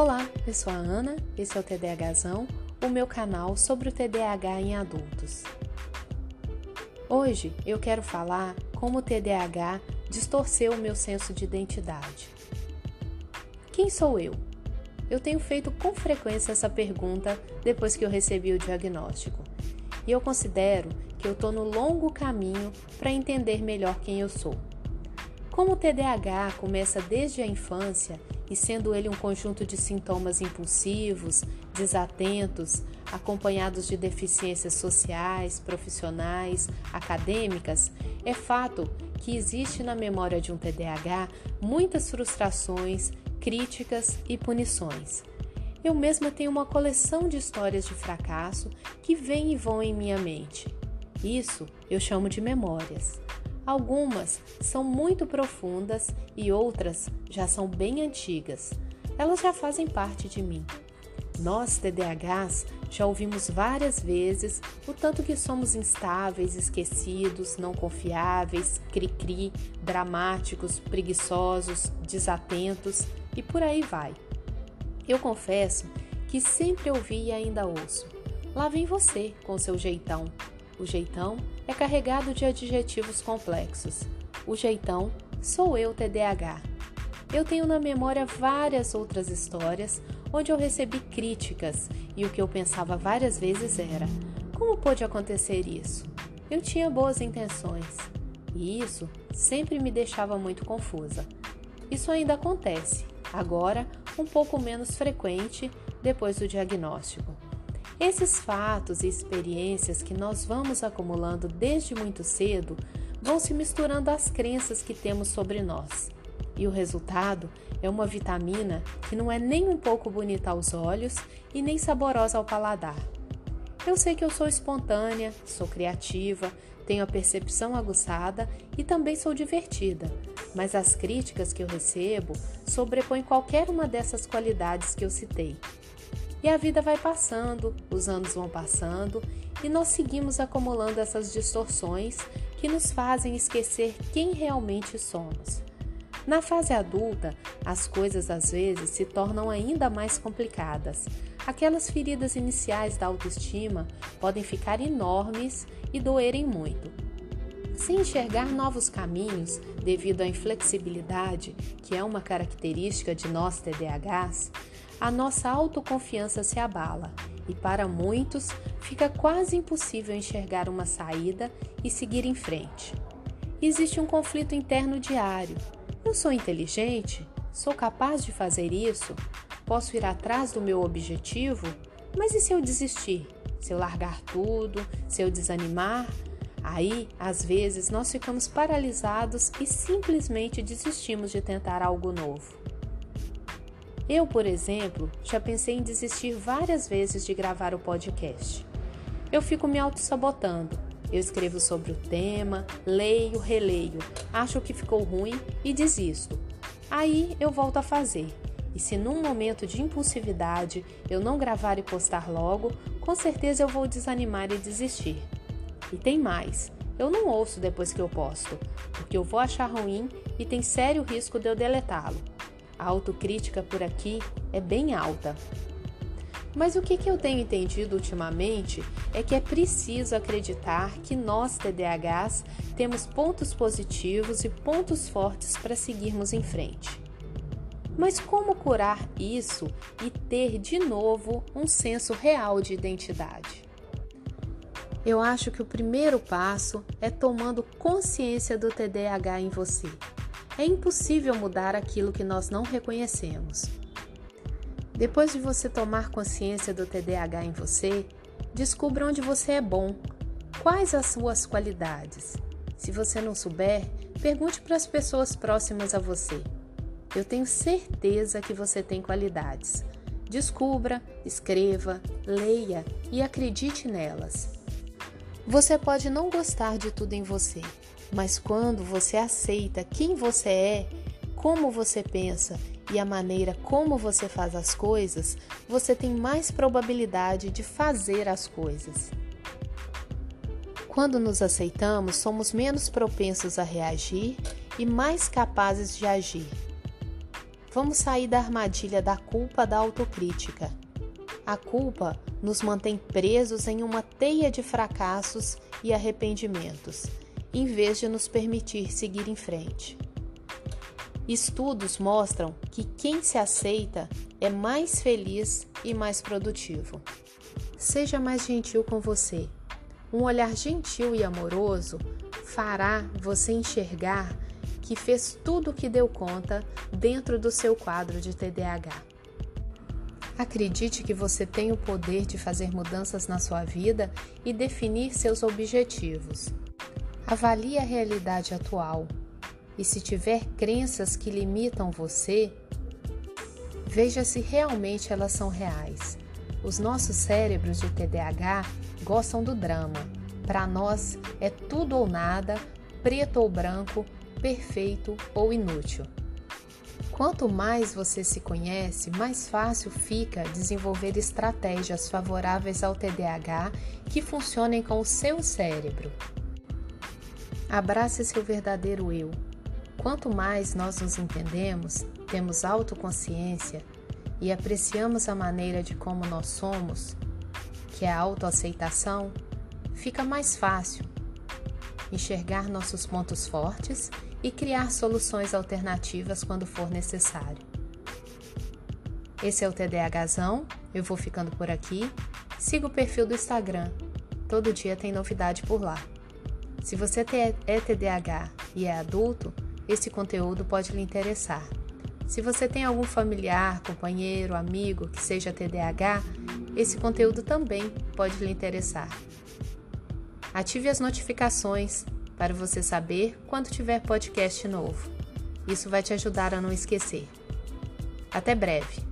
Olá, eu sou a Ana, esse é o TDAHzão, o meu canal sobre o TDAH em adultos. Hoje eu quero falar como o TDAH distorceu o meu senso de identidade. Quem sou eu? Eu tenho feito com frequência essa pergunta depois que eu recebi o diagnóstico. E eu considero que eu estou no longo caminho para entender melhor quem eu sou. Como o TDAH começa desde a infância e sendo ele um conjunto de sintomas impulsivos, desatentos, acompanhados de deficiências sociais, profissionais, acadêmicas, é fato que existe na memória de um TDAH muitas frustrações, críticas e punições. Eu mesma tenho uma coleção de histórias de fracasso que vêm e vão em minha mente. Isso eu chamo de memórias. Algumas são muito profundas e outras já são bem antigas. Elas já fazem parte de mim. Nós, TDAHs, já ouvimos várias vezes o tanto que somos instáveis, esquecidos, não confiáveis, cri-cri, dramáticos, preguiçosos, desatentos e por aí vai. Eu confesso que sempre ouvi e ainda ouço. Lá vem você com seu jeitão. O jeitão é carregado de adjetivos complexos. O jeitão sou eu TDAH. Eu tenho na memória várias outras histórias onde eu recebi críticas e o que eu pensava várias vezes era: como pôde acontecer isso? Eu tinha boas intenções. E isso sempre me deixava muito confusa. Isso ainda acontece, agora um pouco menos frequente depois do diagnóstico. Esses fatos e experiências que nós vamos acumulando desde muito cedo vão se misturando às crenças que temos sobre nós. E o resultado é uma vitamina que não é nem um pouco bonita aos olhos e nem saborosa ao paladar. Eu sei que eu sou espontânea, sou criativa, tenho a percepção aguçada e também sou divertida, mas as críticas que eu recebo sobrepõem qualquer uma dessas qualidades que eu citei. E a vida vai passando, os anos vão passando e nós seguimos acumulando essas distorções que nos fazem esquecer quem realmente somos. Na fase adulta, as coisas às vezes se tornam ainda mais complicadas. Aquelas feridas iniciais da autoestima podem ficar enormes e doerem muito. Se enxergar novos caminhos devido à inflexibilidade, que é uma característica de nós TDAHs, a nossa autoconfiança se abala e, para muitos, fica quase impossível enxergar uma saída e seguir em frente. Existe um conflito interno diário. Eu sou inteligente? Sou capaz de fazer isso? Posso ir atrás do meu objetivo? Mas e se eu desistir? Se eu largar tudo? Se eu desanimar? Aí, às vezes, nós ficamos paralisados e simplesmente desistimos de tentar algo novo. Eu, por exemplo, já pensei em desistir várias vezes de gravar o podcast. Eu fico me auto-sabotando. Eu escrevo sobre o tema, leio, releio, acho que ficou ruim e desisto. Aí eu volto a fazer. E se num momento de impulsividade eu não gravar e postar logo, com certeza eu vou desanimar e desistir. E tem mais. Eu não ouço depois que eu posto, porque eu vou achar ruim e tem sério risco de eu deletá-lo. A autocrítica por aqui é bem alta. Mas o que, eu tenho entendido ultimamente é que é preciso acreditar que nós, TDAHs, temos pontos positivos e pontos fortes para seguirmos em frente. Mas como curar isso e ter de novo um senso real de identidade? Eu acho que o primeiro passo é tomando consciência do TDAH em você. É impossível mudar aquilo que nós não reconhecemos. Depois de você tomar consciência do TDAH em você, descubra onde você é bom, quais as suas qualidades. Se você não souber, pergunte para as pessoas próximas a você. Eu tenho certeza que você tem qualidades. Descubra, escreva, leia e acredite nelas. Você pode não gostar de tudo em você, mas quando você aceita quem você é, como você pensa e a maneira como você faz as coisas, você tem mais probabilidade de fazer as coisas. Quando nos aceitamos, somos menos propensos a reagir e mais capazes de agir. Vamos sair da armadilha da culpa da autocrítica. A culpa nos mantém presos em uma teia de fracassos e arrependimentos, em vez de nos permitir seguir em frente. Estudos mostram que quem se aceita é mais feliz e mais produtivo. Seja mais gentil com você. Um olhar gentil e amoroso fará você enxergar que fez tudo o que deu conta dentro do seu quadro de TDAH. Acredite que você tem o poder de fazer mudanças na sua vida e definir seus objetivos. Avalie a realidade atual e, se tiver crenças que limitam você, veja se realmente elas são reais. Os nossos cérebros de TDAH gostam do drama. Para nós é tudo ou nada, preto ou branco, perfeito ou inútil. Quanto mais você se conhece, mais fácil fica desenvolver estratégias favoráveis ao TDAH que funcionem com o seu cérebro. Abrace seu verdadeiro eu. Quanto mais nós nos entendemos, temos autoconsciência e apreciamos a maneira de como nós somos, que é a autoaceitação, fica mais fácil enxergar nossos pontos fortes e criar soluções alternativas quando for necessário. Esse é o TDAHzão, eu vou ficando por aqui. Siga o perfil do Instagram, todo dia tem novidade por lá. Se você é TDAH e é adulto, esse conteúdo pode lhe interessar. Se você tem algum familiar, companheiro, amigo que seja TDAH, esse conteúdo também pode lhe interessar. Ative as notificações para você saber quando tiver podcast novo. Isso vai te ajudar a não esquecer. Até breve!